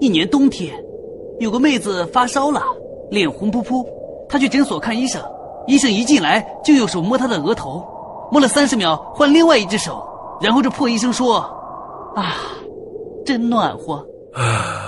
一年冬天有个妹子发烧了脸红扑扑她去诊所看医生医生一进来就用手摸她的额头摸了三十秒换另外一只手然后这破医生说啊真暖和。啊